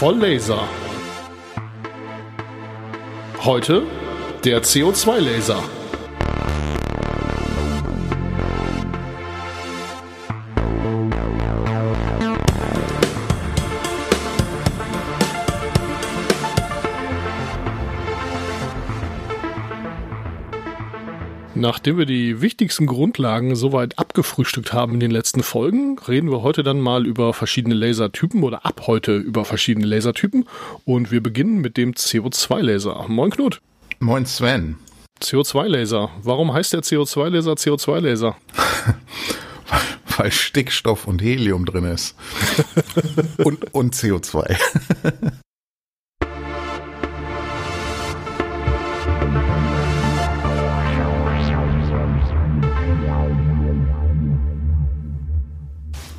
Voll Laser. Heute der CO2-Laser. Nachdem wir die wichtigsten Grundlagen soweit abgefrühstückt haben in den letzten Folgen, reden wir heute dann mal über verschiedene Lasertypen oder ab heute über verschiedene Lasertypen. Und wir beginnen mit dem CO2-Laser. Moin Knut. Moin Sven. CO2-Laser. Warum heißt der CO2-Laser CO2-Laser? Weil Stickstoff und Helium drin ist. und, und CO2.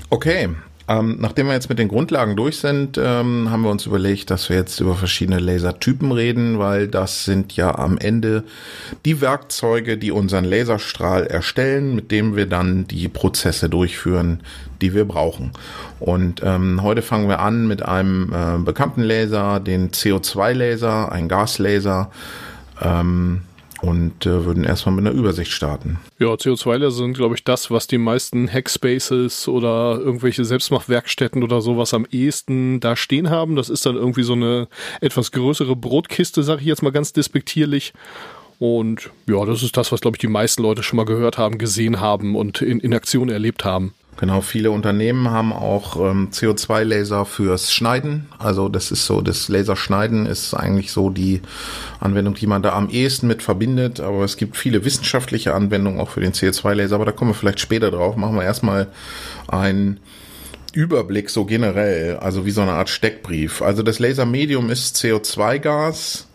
Okay, ähm, nachdem wir jetzt mit den Grundlagen durch sind, ähm, haben wir uns überlegt, dass wir jetzt über verschiedene Lasertypen reden, weil das sind ja am Ende die Werkzeuge, die unseren Laserstrahl erstellen, mit dem wir dann die Prozesse durchführen, die wir brauchen. Und ähm, heute fangen wir an mit einem äh, bekannten Laser, den CO2-Laser, ein Gaslaser. Ähm, und äh, würden erstmal mit einer Übersicht starten. Ja, CO2-Laser sind, glaube ich, das, was die meisten Hackspaces oder irgendwelche Selbstmachwerkstätten oder sowas am ehesten da stehen haben. Das ist dann irgendwie so eine etwas größere Brotkiste, sage ich jetzt mal ganz despektierlich. Und ja, das ist das, was, glaube ich, die meisten Leute schon mal gehört haben, gesehen haben und in, in Aktion erlebt haben. Genau, viele Unternehmen haben auch ähm, CO2-Laser fürs Schneiden. Also das ist so, das Laserschneiden ist eigentlich so die Anwendung, die man da am ehesten mit verbindet. Aber es gibt viele wissenschaftliche Anwendungen auch für den CO2-Laser. Aber da kommen wir vielleicht später drauf. Machen wir erstmal einen Überblick so generell, also wie so eine Art Steckbrief. Also das Lasermedium ist CO2-Gas.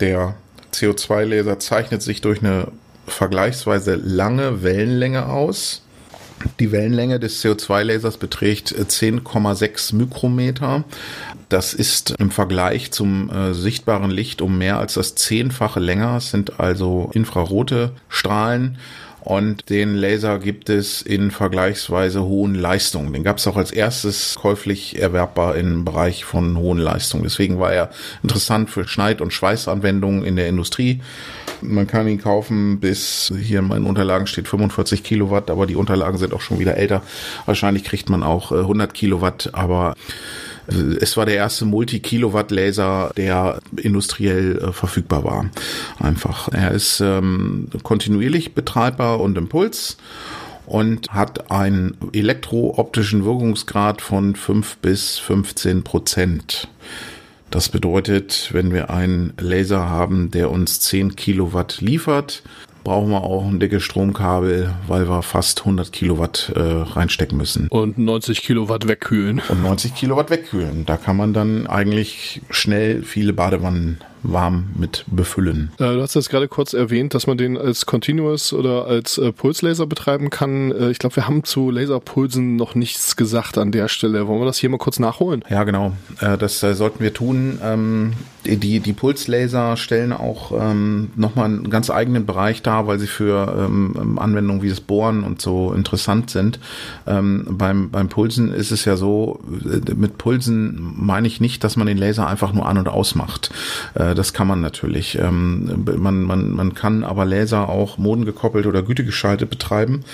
Der CO2-Laser zeichnet sich durch eine vergleichsweise lange Wellenlänge aus. Die Wellenlänge des CO2-Lasers beträgt 10,6 äh, Mikrometer. Das ist im Vergleich zum äh, sichtbaren Licht um mehr als das Zehnfache länger. Es sind also infrarote Strahlen. Und den Laser gibt es in vergleichsweise hohen Leistungen. Den gab es auch als erstes käuflich erwerbbar im Bereich von hohen Leistungen. Deswegen war er interessant für Schneid- und Schweißanwendungen in der Industrie. Man kann ihn kaufen bis, hier in meinen Unterlagen steht 45 Kilowatt, aber die Unterlagen sind auch schon wieder älter. Wahrscheinlich kriegt man auch 100 äh, Kilowatt, aber es war der erste Multi-Kilowatt-Laser, der industriell äh, verfügbar war. Einfach. Er ist ähm, kontinuierlich betreibbar und Impuls und hat einen elektrooptischen Wirkungsgrad von 5 bis 15 Prozent. Das bedeutet, wenn wir einen Laser haben, der uns 10 Kilowatt liefert, brauchen wir auch ein dickes Stromkabel, weil wir fast 100 Kilowatt äh, reinstecken müssen. Und 90 Kilowatt wegkühlen. Und 90 Kilowatt wegkühlen. Da kann man dann eigentlich schnell viele Badewannen warm mit befüllen. Äh, du hast jetzt gerade kurz erwähnt, dass man den als Continuous oder als äh, Pulslaser betreiben kann. Äh, ich glaube, wir haben zu Laserpulsen noch nichts gesagt an der Stelle. Wollen wir das hier mal kurz nachholen? Ja, genau. Das sollten wir tun. Ähm, die, die Pulslaser stellen auch ähm, nochmal einen ganz eigenen Bereich dar, weil sie für ähm, Anwendungen wie das Bohren und so interessant sind. Ähm, beim, beim Pulsen ist es ja so, mit Pulsen meine ich nicht, dass man den Laser einfach nur an- und ausmacht. Äh, das kann man natürlich. Ähm, man, man, man kann aber Laser auch modengekoppelt oder gütegeschaltet betreiben.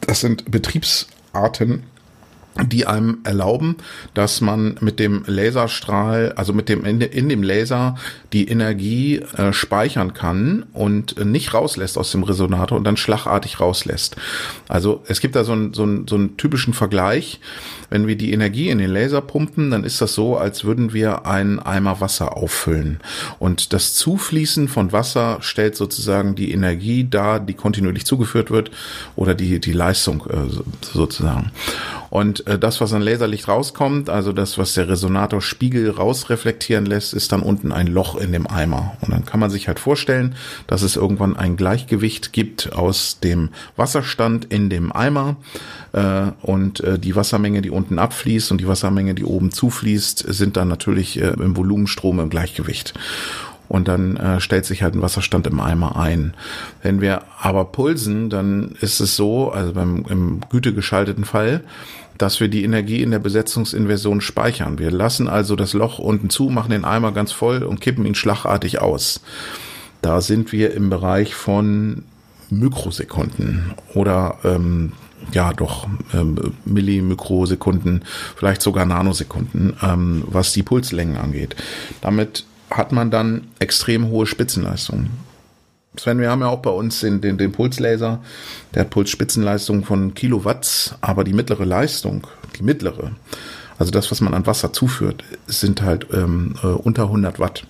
Das sind Betriebsarten, die einem erlauben, dass man mit dem Laserstrahl, also mit dem in, dem Laser die Energie äh, speichern kann und nicht rauslässt aus dem Resonator und dann schlagartig rauslässt. Also es gibt da so einen, so einen, so einen typischen Vergleich. Wenn wir die Energie in den Laser pumpen, dann ist das so, als würden wir einen Eimer Wasser auffüllen. Und das Zufließen von Wasser stellt sozusagen die Energie dar, die kontinuierlich zugeführt wird oder die, die Leistung äh, sozusagen. Und äh, das, was an Laserlicht rauskommt, also das, was der Resonatorspiegel rausreflektieren lässt, ist dann unten ein Loch in dem Eimer. Und dann kann man sich halt vorstellen, dass es irgendwann ein Gleichgewicht gibt aus dem Wasserstand in dem Eimer äh, und äh, die Wassermenge, die unten abfließt und die Wassermenge, die oben zufließt, sind dann natürlich äh, im Volumenstrom im Gleichgewicht. und dann äh, stellt sich halt ein Wasserstand im Eimer ein. Wenn wir aber pulsen, dann ist es so, also beim im gütegeschalteten Fall, dass wir die Energie in der Besetzungsinversion speichern. Wir lassen also das Loch unten zu, machen den Eimer ganz voll und kippen ihn schlagartig aus. Da sind wir im Bereich von Mikrosekunden oder ähm, ja doch ähm, Millimikrossekunden, vielleicht sogar Nanosekunden, ähm, was die Pulslängen angeht. Damit hat man dann extrem hohe Spitzenleistungen. Sven, wir haben ja auch bei uns den, den, den Pulslaser, der hat Pulsspitzenleistung von Kilowatts, aber die mittlere Leistung, die mittlere, also das, was man an Wasser zuführt, sind halt ähm, äh, unter 100 Watt.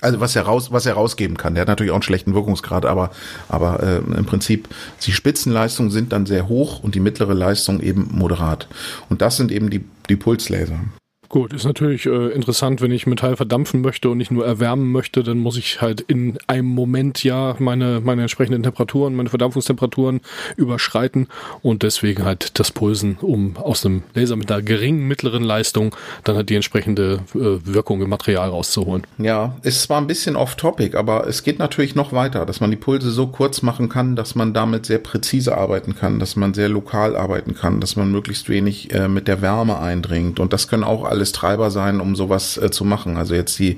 Also was er raus, was er rausgeben kann. Der hat natürlich auch einen schlechten Wirkungsgrad, aber aber äh, im Prinzip die Spitzenleistungen sind dann sehr hoch und die mittlere Leistung eben moderat. Und das sind eben die die Pulslaser. Gut, ist natürlich äh, interessant, wenn ich Metall verdampfen möchte und nicht nur erwärmen möchte, dann muss ich halt in einem Moment ja meine, meine entsprechenden Temperaturen, meine Verdampfungstemperaturen überschreiten und deswegen halt das Pulsen, um aus einem Laser mit einer geringen mittleren Leistung dann halt die entsprechende äh, Wirkung im Material rauszuholen. Ja, ist zwar ein bisschen off-topic, aber es geht natürlich noch weiter, dass man die Pulse so kurz machen kann, dass man damit sehr präzise arbeiten kann, dass man sehr lokal arbeiten kann, dass man möglichst wenig äh, mit der Wärme eindringt und das können auch alle alles Treiber sein, um sowas äh, zu machen. Also jetzt die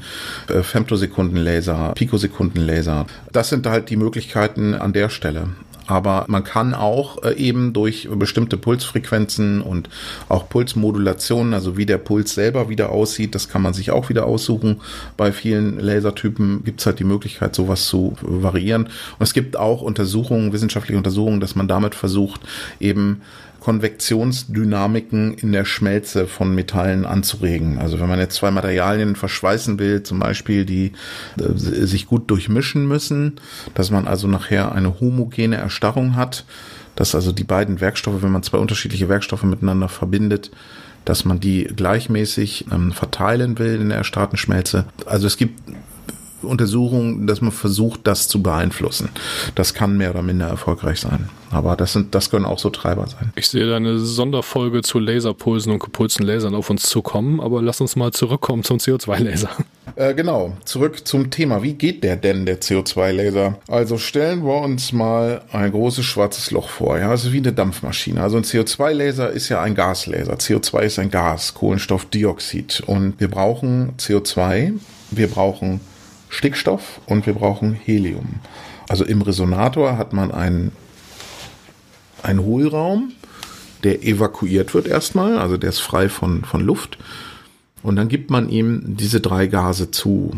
äh, Femtosekundenlaser, Pikosekundenlaser. Das sind halt die Möglichkeiten an der Stelle. Aber man kann auch äh, eben durch bestimmte Pulsfrequenzen und auch Pulsmodulationen, also wie der Puls selber wieder aussieht, das kann man sich auch wieder aussuchen. Bei vielen Lasertypen gibt es halt die Möglichkeit, sowas zu variieren. Und es gibt auch Untersuchungen, wissenschaftliche Untersuchungen, dass man damit versucht, eben Konvektionsdynamiken in der Schmelze von Metallen anzuregen. Also wenn man jetzt zwei Materialien verschweißen will, zum Beispiel, die äh, sich gut durchmischen müssen, dass man also nachher eine homogene Erstarrung hat, dass also die beiden Werkstoffe, wenn man zwei unterschiedliche Werkstoffe miteinander verbindet, dass man die gleichmäßig ähm, verteilen will in der erstarrten Schmelze. Also es gibt Untersuchungen, dass man versucht, das zu beeinflussen. Das kann mehr oder minder erfolgreich sein. Aber das sind, das können auch so Treiber sein. Ich sehe da eine Sonderfolge zu Laserpulsen und gepulsten Lasern auf uns zukommen, aber lass uns mal zurückkommen zum CO2-Laser. Äh, genau, zurück zum Thema. Wie geht der denn, der CO2-Laser? Also stellen wir uns mal ein großes schwarzes Loch vor. Ja, also wie eine Dampfmaschine. Also ein CO2-Laser ist ja ein Gaslaser. CO2 ist ein Gas, Kohlenstoffdioxid. Und wir brauchen CO2, wir brauchen Stickstoff und wir brauchen Helium. Also im Resonator hat man einen, einen Hohlraum, der evakuiert wird erstmal, also der ist frei von, von Luft. Und dann gibt man ihm diese drei Gase zu.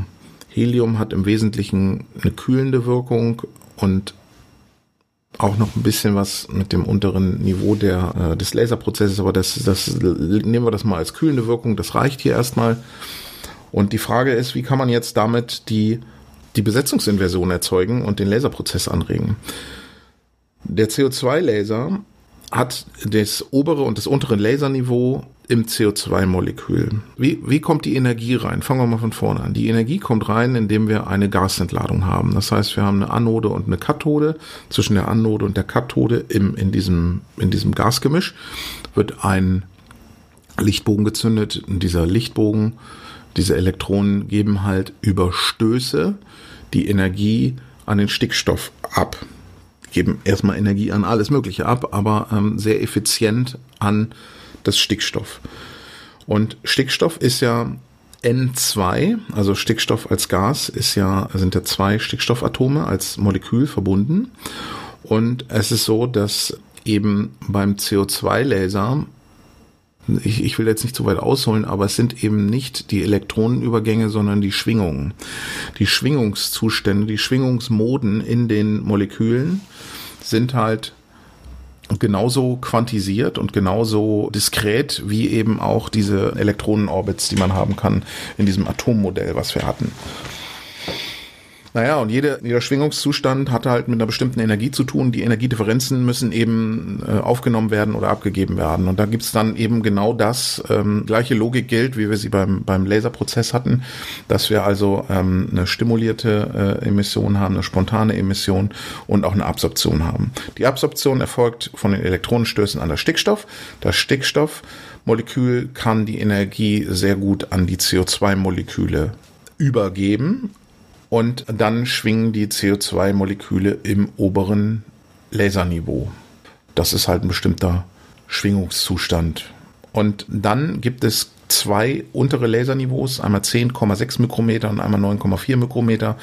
Helium hat im Wesentlichen eine kühlende Wirkung und auch noch ein bisschen was mit dem unteren Niveau der, äh, des Laserprozesses, aber das, das nehmen wir das mal als kühlende Wirkung, das reicht hier erstmal. Und die Frage ist, wie kann man jetzt damit die, die Besetzungsinversion erzeugen und den Laserprozess anregen? Der CO2-Laser hat das obere und das untere Laserniveau im CO2-Molekül. Wie, wie kommt die Energie rein? Fangen wir mal von vorne an. Die Energie kommt rein, indem wir eine Gasentladung haben. Das heißt, wir haben eine Anode und eine Kathode. Zwischen der Anode und der Kathode im, in, diesem, in diesem Gasgemisch wird ein Lichtbogen gezündet. Dieser Lichtbogen diese Elektronen geben halt über Stöße die Energie an den Stickstoff ab. Geben erstmal Energie an alles Mögliche ab, aber ähm, sehr effizient an das Stickstoff. Und Stickstoff ist ja N2, also Stickstoff als Gas ist ja, sind ja zwei Stickstoffatome als Molekül verbunden. Und es ist so, dass eben beim CO2-Laser ich, ich will jetzt nicht zu weit ausholen, aber es sind eben nicht die Elektronenübergänge, sondern die Schwingungen. Die Schwingungszustände, die Schwingungsmoden in den Molekülen sind halt genauso quantisiert und genauso diskret wie eben auch diese Elektronenorbits, die man haben kann in diesem Atommodell, was wir hatten. Naja, und jede, jeder Schwingungszustand hat halt mit einer bestimmten Energie zu tun. Die Energiedifferenzen müssen eben äh, aufgenommen werden oder abgegeben werden. Und da gibt's dann eben genau das. Ähm, gleiche Logik gilt, wie wir sie beim, beim Laserprozess hatten, dass wir also ähm, eine stimulierte äh, Emission haben, eine spontane Emission und auch eine Absorption haben. Die Absorption erfolgt von den Elektronenstößen an das Stickstoff. Das Stickstoffmolekül kann die Energie sehr gut an die CO2-Moleküle übergeben und dann schwingen die CO2-Moleküle im oberen Laserniveau. Das ist halt ein bestimmter Schwingungszustand. Und dann gibt es zwei untere Laserniveaus, einmal 10,6 Mikrometer und einmal 9,4 Mikrometer.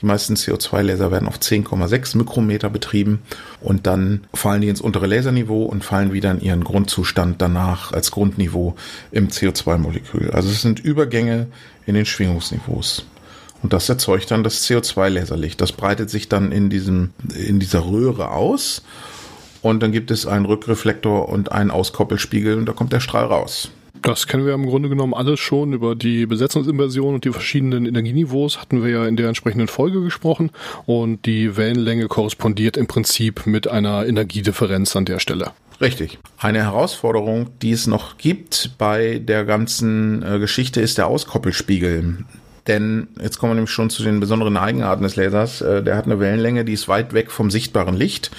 Die meisten CO2-Laser werden auf 10,6 Mikrometer betrieben und dann fallen die ins untere Laserniveau und fallen wieder in ihren Grundzustand danach als Grundniveau im CO2-Molekül. Also es sind Übergänge in den Schwingungsniveaus. Und das erzeugt dann das CO2-Laserlicht. Das breitet sich dann in diesem, in dieser Röhre aus. Und dann gibt es einen Rückreflektor und einen Auskoppelspiegel und da kommt der Strahl raus. Das kennen wir im Grunde genommen alles schon. Über die Besetzungsinversion und die verschiedenen Energieniveaus hatten wir ja in der entsprechenden Folge gesprochen. Und die Wellenlänge korrespondiert im Prinzip mit einer Energiedifferenz an der Stelle. Richtig. Eine Herausforderung, die es noch gibt bei der ganzen äh, Geschichte, ist der Auskoppelspiegel. Denn jetzt kommen wir nämlich schon zu den besonderen Eigenarten des Lasers. Äh, der hat eine Wellenlänge, die ist weit weg vom sichtbaren Licht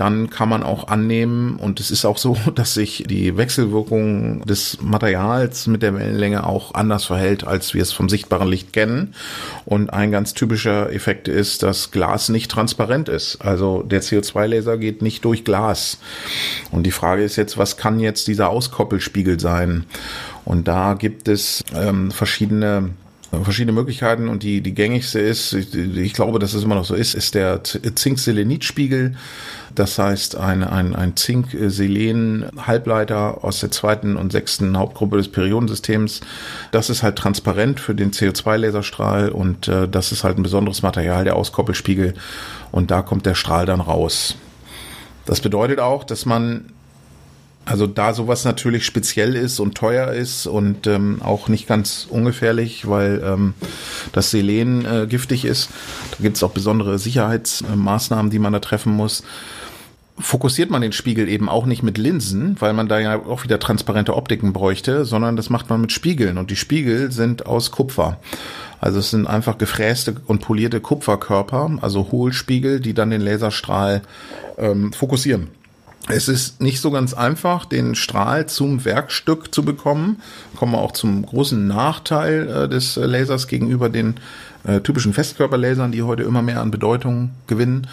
dann kann man auch annehmen, und es ist auch so, dass sich die Wechselwirkung des Materials mit der Wellenlänge auch anders verhält, als wir es vom sichtbaren Licht kennen. Und ein ganz typischer Effekt ist, dass Glas nicht transparent ist. Also der CO2-Laser geht nicht durch Glas. Und die Frage ist jetzt, was kann jetzt dieser Auskoppelspiegel sein? Und da gibt es ähm, verschiedene verschiedene Möglichkeiten und die, die gängigste ist, ich, ich glaube, dass es immer noch so ist, ist der Zink-Selenit-Spiegel. Das heißt, ein, ein, ein Zink-Selen-Halbleiter aus der zweiten und sechsten Hauptgruppe des Periodensystems. Das ist halt transparent für den CO2-Laserstrahl und äh, das ist halt ein besonderes Material, der Auskoppelspiegel. Und da kommt der Strahl dann raus. Das bedeutet auch, dass man also da sowas natürlich speziell ist und teuer ist und ähm, auch nicht ganz ungefährlich, weil ähm, das Selen äh, giftig ist. Da gibt es auch besondere Sicherheitsmaßnahmen, die man da treffen muss. Fokussiert man den Spiegel eben auch nicht mit Linsen, weil man da ja auch wieder transparente Optiken bräuchte, sondern das macht man mit Spiegeln. Und die Spiegel sind aus Kupfer. Also es sind einfach gefräste und polierte Kupferkörper, also Hohlspiegel, die dann den Laserstrahl ähm, fokussieren. Es ist nicht so ganz einfach, den Strahl zum Werkstück zu bekommen. Kommen wir auch zum großen Nachteil äh, des Lasers gegenüber den äh, typischen Festkörperlasern, die heute immer mehr an Bedeutung gewinnen.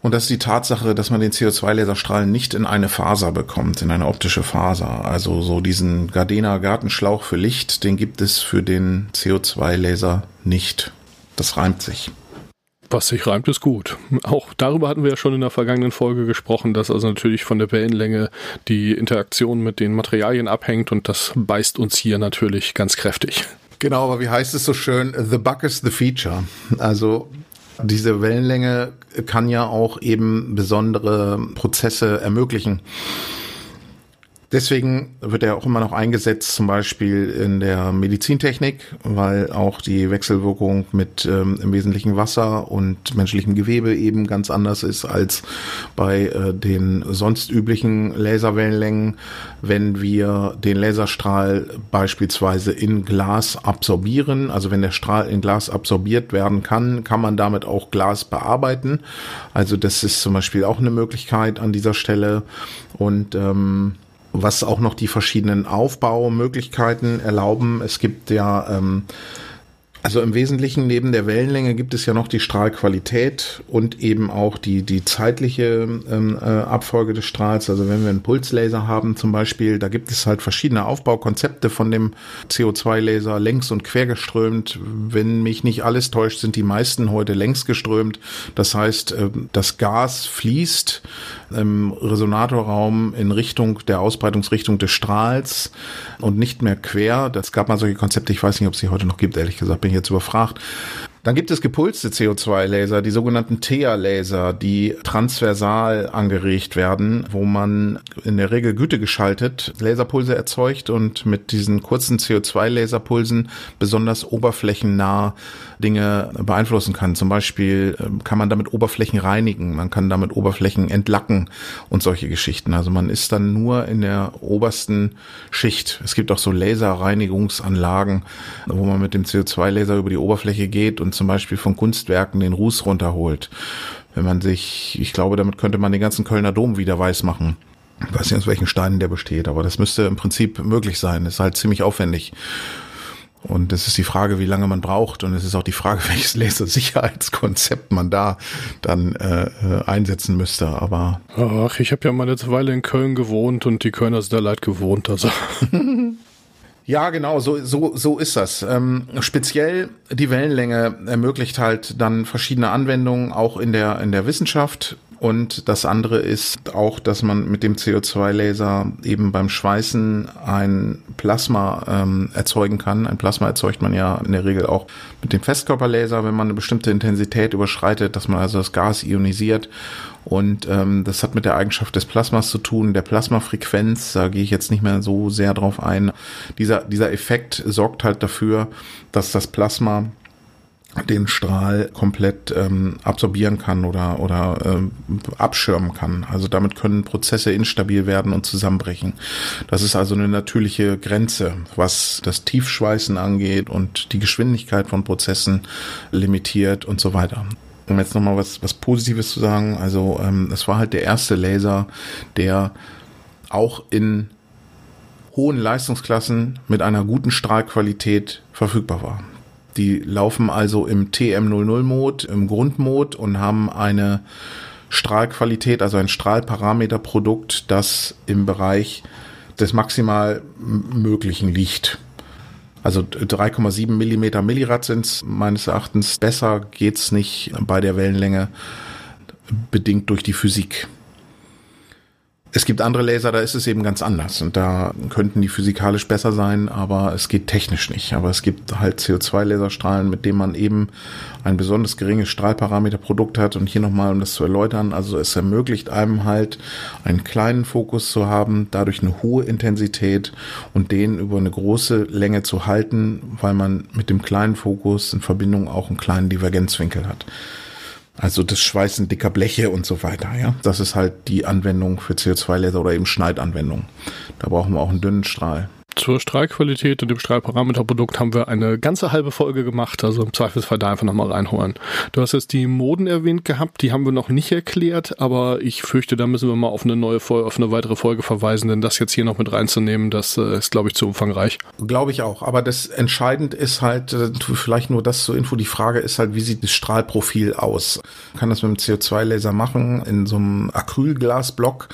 Und das ist die Tatsache, dass man den CO2-Laserstrahl nicht in eine Faser bekommt, in eine optische Faser. Also so diesen Gardena Gartenschlauch für Licht, den gibt es für den CO2-Laser nicht. Das reimt sich. Was sich reimt, ist gut. Auch darüber hatten wir ja schon in der vergangenen Folge gesprochen, dass also natürlich von der Wellenlänge die Interaktion mit den Materialien abhängt und das beißt uns hier natürlich ganz kräftig. Genau, aber wie heißt es so schön? The bug is the feature. Also diese Wellenlänge kann ja auch eben besondere Prozesse ermöglichen. Deswegen wird er auch immer noch eingesetzt, zum Beispiel in der Medizintechnik, weil auch die Wechselwirkung mit ähm, im Wesentlichen Wasser und menschlichem Gewebe eben ganz anders ist als bei äh, den sonst üblichen Laserwellenlängen. Wenn wir den Laserstrahl beispielsweise in Glas absorbieren, also wenn der Strahl in Glas absorbiert werden kann, kann man damit auch Glas bearbeiten. Also das ist zum Beispiel auch eine Möglichkeit an dieser Stelle. Und ähm, was auch noch die verschiedenen Aufbaumöglichkeiten erlauben. Es gibt ja ähm, also im Wesentlichen neben der Wellenlänge gibt es ja noch die Strahlqualität und eben auch die, die zeitliche ähm, äh, Abfolge des Strahls. Also wenn wir einen Pulslaser haben zum Beispiel, da gibt es halt verschiedene Aufbaukonzepte von dem CO2-Laser, längs und quergeströmt. Wenn mich nicht alles täuscht, sind die meisten heute längs geströmt. Das heißt, äh, das Gas fließt im Resonatorraum in Richtung der Ausbreitungsrichtung des Strahls und nicht mehr quer. Das gab mal solche Konzepte, ich weiß nicht, ob es sie heute noch gibt, ehrlich gesagt, bin ich jetzt überfragt. Dann gibt es gepulste CO2-Laser, die sogenannten TEA-Laser, die transversal angeregt werden, wo man in der Regel gütegeschaltet Laserpulse erzeugt und mit diesen kurzen CO2-Laserpulsen besonders oberflächennah Dinge beeinflussen kann. Zum Beispiel ähm, kann man damit Oberflächen reinigen, man kann damit Oberflächen entlacken und solche Geschichten. Also man ist dann nur in der obersten Schicht. Es gibt auch so Laserreinigungsanlagen, wo man mit dem CO2-Laser über die Oberfläche geht und zum Beispiel von Kunstwerken den Ruß runterholt. Wenn man sich, ich glaube, damit könnte man den ganzen Kölner Dom wieder weiß machen. Ich weiß nicht, aus welchen Steinen der besteht, aber das müsste im Prinzip möglich sein. Ist halt ziemlich aufwendig. Und es ist die Frage, wie lange man braucht. Und es ist auch die Frage, welches Lasersicherheitskonzept man da dann äh, einsetzen müsste. Aber ach, ich habe ja mal eine Weile in Köln gewohnt und die Kölner sind da leid gewohnt. Also Ja, genau, so, so, so ist das. Ähm, speziell die Wellenlänge ermöglicht halt dann verschiedene Anwendungen auch in der, in der Wissenschaft. Und das andere ist auch, dass man mit dem CO2-Laser eben beim Schweißen ein Plasma ähm, erzeugen kann. Ein Plasma erzeugt man ja in der Regel auch mit dem Festkörperlaser, wenn man eine bestimmte Intensität überschreitet, dass man also das Gas ionisiert. Und ähm, das hat mit der Eigenschaft des Plasmas zu tun, der Plasmafrequenz, da gehe ich jetzt nicht mehr so sehr drauf ein. Dieser, dieser Effekt sorgt halt dafür, dass das Plasma den Strahl komplett ähm, absorbieren kann oder, oder ähm, abschirmen kann. Also damit können Prozesse instabil werden und zusammenbrechen. Das ist also eine natürliche Grenze, was das Tiefschweißen angeht und die Geschwindigkeit von Prozessen limitiert und so weiter. Um jetzt nochmal was, was Positives zu sagen, also ähm, es war halt der erste Laser, der auch in hohen Leistungsklassen mit einer guten Strahlqualität verfügbar war. Die laufen also im TM00-Mode, im Grundmode und haben eine Strahlqualität, also ein Strahlparameterprodukt, das im Bereich des maximal Möglichen liegt. Also 3,7 Millimeter Millirad sind meines Erachtens. Besser geht's nicht bei der Wellenlänge, bedingt durch die Physik. Es gibt andere Laser, da ist es eben ganz anders und da könnten die physikalisch besser sein, aber es geht technisch nicht. Aber es gibt halt CO2-Laserstrahlen, mit denen man eben ein besonders geringes Strahlparameterprodukt hat und hier nochmal, um das zu erläutern, also es ermöglicht einem halt einen kleinen Fokus zu haben, dadurch eine hohe Intensität und den über eine große Länge zu halten, weil man mit dem kleinen Fokus in Verbindung auch einen kleinen Divergenzwinkel hat. Also das Schweißen dicker Bleche und so weiter, ja. Das ist halt die Anwendung für CO2-Laser oder eben Schneidanwendung. Da brauchen wir auch einen dünnen Strahl. Zur Strahlqualität und dem Strahlparameterprodukt haben wir eine ganze halbe Folge gemacht, also im Zweifelsfall da einfach nochmal reinholen. Du hast jetzt die Moden erwähnt gehabt, die haben wir noch nicht erklärt, aber ich fürchte, da müssen wir mal auf eine neue Folge, auf eine weitere Folge verweisen, denn das jetzt hier noch mit reinzunehmen, das äh, ist, glaube ich, zu umfangreich. Glaube ich auch, aber das entscheidend ist halt, äh, vielleicht nur das zur Info, die Frage ist halt, wie sieht das Strahlprofil aus? Man kann das mit dem CO2-Laser machen, in so einem Acrylglasblock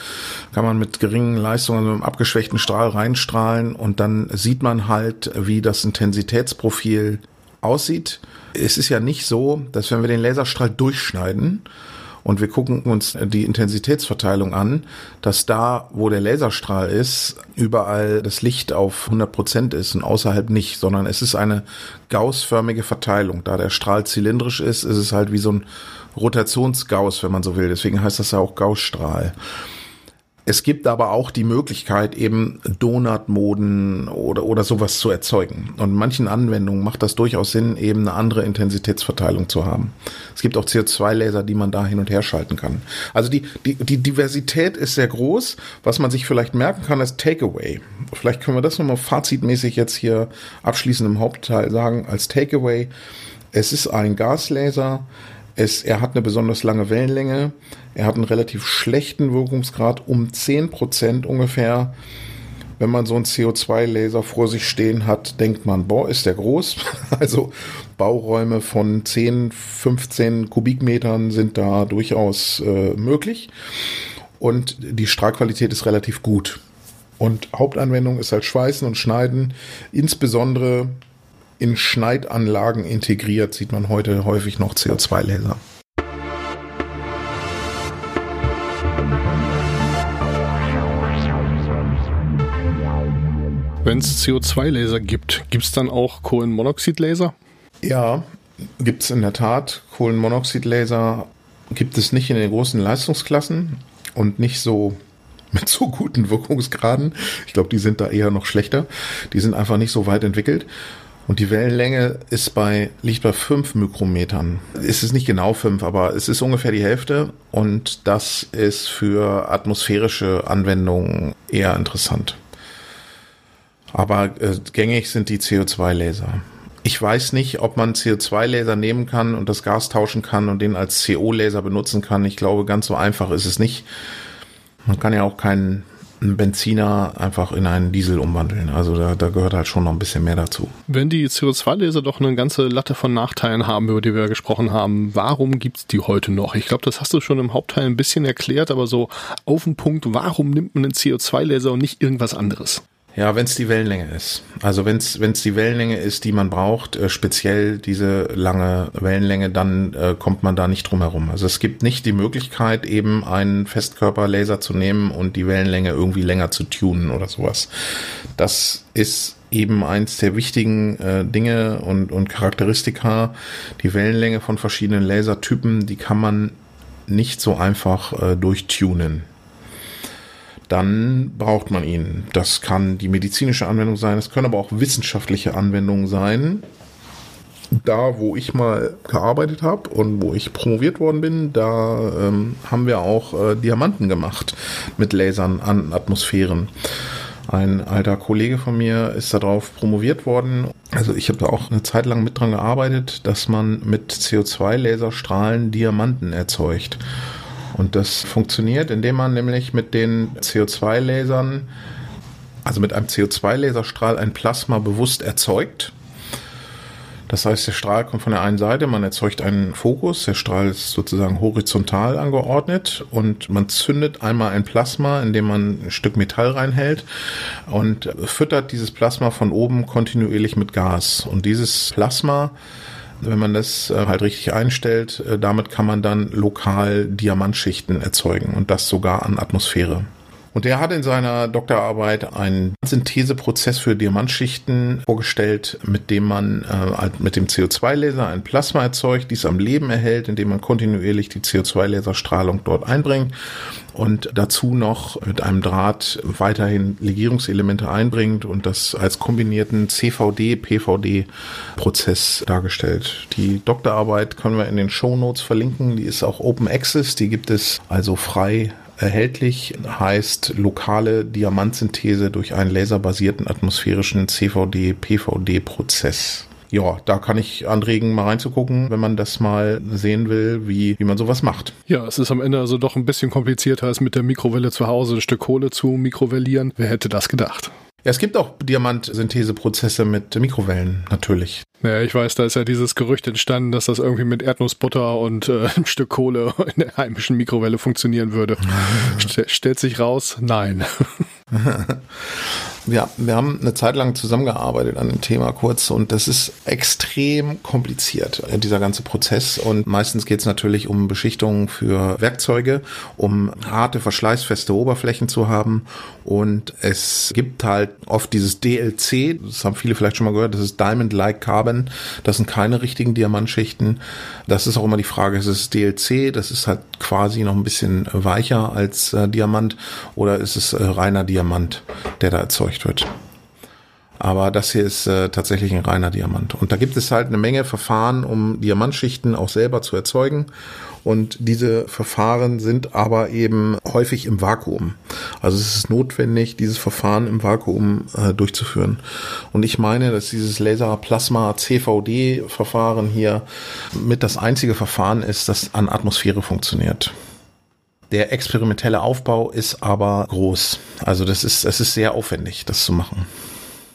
kann man mit geringen Leistungen, also mit einem abgeschwächten Strahl reinstrahlen und und dann sieht man halt, wie das Intensitätsprofil aussieht. Es ist ja nicht so, dass wenn wir den Laserstrahl durchschneiden und wir gucken uns die Intensitätsverteilung an, dass da, wo der Laserstrahl ist, überall das Licht auf 100 Prozent ist und außerhalb nicht, sondern es ist eine gaussförmige Verteilung. Da der Strahl zylindrisch ist, ist es halt wie so ein Rotationsgauss, wenn man so will. Deswegen heißt das ja auch Gaussstrahl. Es gibt aber auch die Möglichkeit, eben Donutmoden oder, oder sowas zu erzeugen. Und manchen Anwendungen macht das durchaus Sinn, eben eine andere Intensitätsverteilung zu haben. Es gibt auch CO2-Laser, die man da hin und her schalten kann. Also die, die, die Diversität ist sehr groß. Was man sich vielleicht merken kann, ist Takeaway. Vielleicht können wir das nochmal fazitmäßig jetzt hier abschließend im Hauptteil sagen. Als Takeaway, es ist ein Gaslaser, es, er hat eine besonders lange Wellenlänge. Er hat einen relativ schlechten Wirkungsgrad, um 10% ungefähr. Wenn man so einen CO2-Laser vor sich stehen hat, denkt man, boah, ist der groß. Also Bauräume von 10, 15 Kubikmetern sind da durchaus äh, möglich. Und die Strahlqualität ist relativ gut. Und Hauptanwendung ist halt Schweißen und Schneiden, insbesondere in Schneidanlagen integriert, sieht man heute häufig noch CO2-Laser. Wenn es CO2-Laser gibt, gibt es dann auch Kohlenmonoxid-Laser? Ja, gibt es in der Tat. Kohlenmonoxid-Laser gibt es nicht in den großen Leistungsklassen und nicht so mit so guten Wirkungsgraden. Ich glaube, die sind da eher noch schlechter. Die sind einfach nicht so weit entwickelt. Und die Wellenlänge ist bei, liegt bei fünf Mikrometern. Es ist nicht genau fünf, aber es ist ungefähr die Hälfte. Und das ist für atmosphärische Anwendungen eher interessant. Aber äh, gängig sind die CO2-Laser. Ich weiß nicht, ob man CO2-Laser nehmen kann und das Gas tauschen kann und den als CO-Laser benutzen kann. Ich glaube, ganz so einfach ist es nicht. Man kann ja auch keinen einen Benziner einfach in einen Diesel umwandeln. Also da, da gehört halt schon noch ein bisschen mehr dazu. Wenn die CO2-Laser doch eine ganze Latte von Nachteilen haben, über die wir gesprochen haben, warum gibt's die heute noch? Ich glaube, das hast du schon im Hauptteil ein bisschen erklärt, aber so auf den Punkt, warum nimmt man einen CO2-Laser und nicht irgendwas anderes? Ja, wenn es die Wellenlänge ist. Also wenn es die Wellenlänge ist, die man braucht, äh, speziell diese lange Wellenlänge, dann äh, kommt man da nicht drum herum. Also es gibt nicht die Möglichkeit, eben einen Festkörperlaser zu nehmen und die Wellenlänge irgendwie länger zu tunen oder sowas. Das ist eben eins der wichtigen äh, Dinge und, und Charakteristika. Die Wellenlänge von verschiedenen Lasertypen, die kann man nicht so einfach äh, durchtunen dann braucht man ihn. Das kann die medizinische Anwendung sein, es können aber auch wissenschaftliche Anwendungen sein. Da, wo ich mal gearbeitet habe und wo ich promoviert worden bin, da ähm, haben wir auch äh, Diamanten gemacht mit Lasern an Atmosphären. Ein alter Kollege von mir ist darauf promoviert worden. Also ich habe da auch eine Zeit lang mit dran gearbeitet, dass man mit CO2-Laserstrahlen Diamanten erzeugt. Und das funktioniert, indem man nämlich mit den CO2-Lasern, also mit einem CO2-Laserstrahl ein Plasma bewusst erzeugt. Das heißt, der Strahl kommt von der einen Seite, man erzeugt einen Fokus, der Strahl ist sozusagen horizontal angeordnet und man zündet einmal ein Plasma, indem man ein Stück Metall reinhält und füttert dieses Plasma von oben kontinuierlich mit Gas. Und dieses Plasma wenn man das äh, halt richtig einstellt, äh, damit kann man dann lokal Diamantschichten erzeugen und das sogar an Atmosphäre. Und er hat in seiner Doktorarbeit einen Syntheseprozess für Diamantschichten vorgestellt, mit dem man äh, mit dem CO2-Laser ein Plasma erzeugt, dies am Leben erhält, indem man kontinuierlich die CO2-Laserstrahlung dort einbringt und dazu noch mit einem Draht weiterhin Legierungselemente einbringt und das als kombinierten CVD-PVD-Prozess dargestellt. Die Doktorarbeit können wir in den Show Notes verlinken. Die ist auch Open Access, die gibt es also frei erhältlich, heißt lokale Diamantsynthese durch einen laserbasierten atmosphärischen CVD-PVD-Prozess. Ja, da kann ich anregen, mal reinzugucken, wenn man das mal sehen will, wie, wie man sowas macht. Ja, es ist am Ende also doch ein bisschen komplizierter als mit der Mikrowelle zu Hause ein Stück Kohle zu mikrowellieren. Wer hätte das gedacht? Ja, es gibt auch Diamantsyntheseprozesse mit Mikrowellen, natürlich. Ja, ich weiß, da ist ja dieses Gerücht entstanden, dass das irgendwie mit Erdnussbutter und äh, ein Stück Kohle in der heimischen Mikrowelle funktionieren würde. St stellt sich raus, nein. Ja, wir haben eine Zeit lang zusammengearbeitet an dem Thema kurz und das ist extrem kompliziert, äh, dieser ganze Prozess. Und meistens geht es natürlich um Beschichtungen für Werkzeuge, um harte, verschleißfeste Oberflächen zu haben. Und es gibt halt oft dieses DLC, das haben viele vielleicht schon mal gehört, das ist Diamond-like Carbon. Das sind keine richtigen Diamantschichten. Das ist auch immer die Frage, ist es DLC, das ist halt quasi noch ein bisschen weicher als äh, Diamant oder ist es äh, reiner Diamant, der da erzeugt wird. Aber das hier ist äh, tatsächlich ein reiner Diamant. Und da gibt es halt eine Menge Verfahren, um Diamantschichten auch selber zu erzeugen. Und diese Verfahren sind aber eben häufig im Vakuum. Also es ist notwendig, dieses Verfahren im Vakuum äh, durchzuführen. Und ich meine, dass dieses Laser-Plasma-CVD-Verfahren hier mit das einzige Verfahren ist, das an Atmosphäre funktioniert. Der experimentelle Aufbau ist aber groß. Also das ist, es ist sehr aufwendig, das zu machen.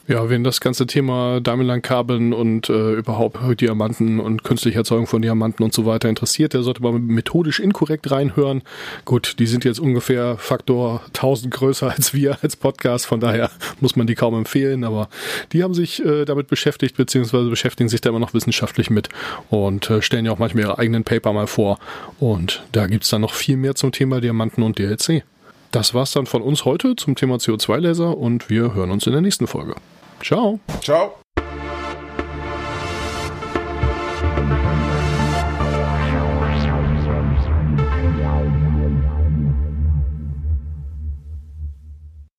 Ja, wen das ganze Thema Diamond-Kabeln und äh, überhaupt Diamanten und künstliche Erzeugung von Diamanten und so weiter interessiert, der sollte mal methodisch inkorrekt reinhören. Gut, die sind jetzt ungefähr Faktor 1000 größer als wir als Podcast, von daher muss man die kaum empfehlen, aber die haben sich äh, damit beschäftigt, beziehungsweise beschäftigen sich da immer noch wissenschaftlich mit und äh, stellen ja auch manchmal ihre eigenen Paper mal vor. Und da gibt's dann noch viel mehr zum Thema Diamanten und DLC. Das war's dann von uns heute zum Thema CO2-Laser und wir hören uns in der nächsten Folge. Ciao. Ciao.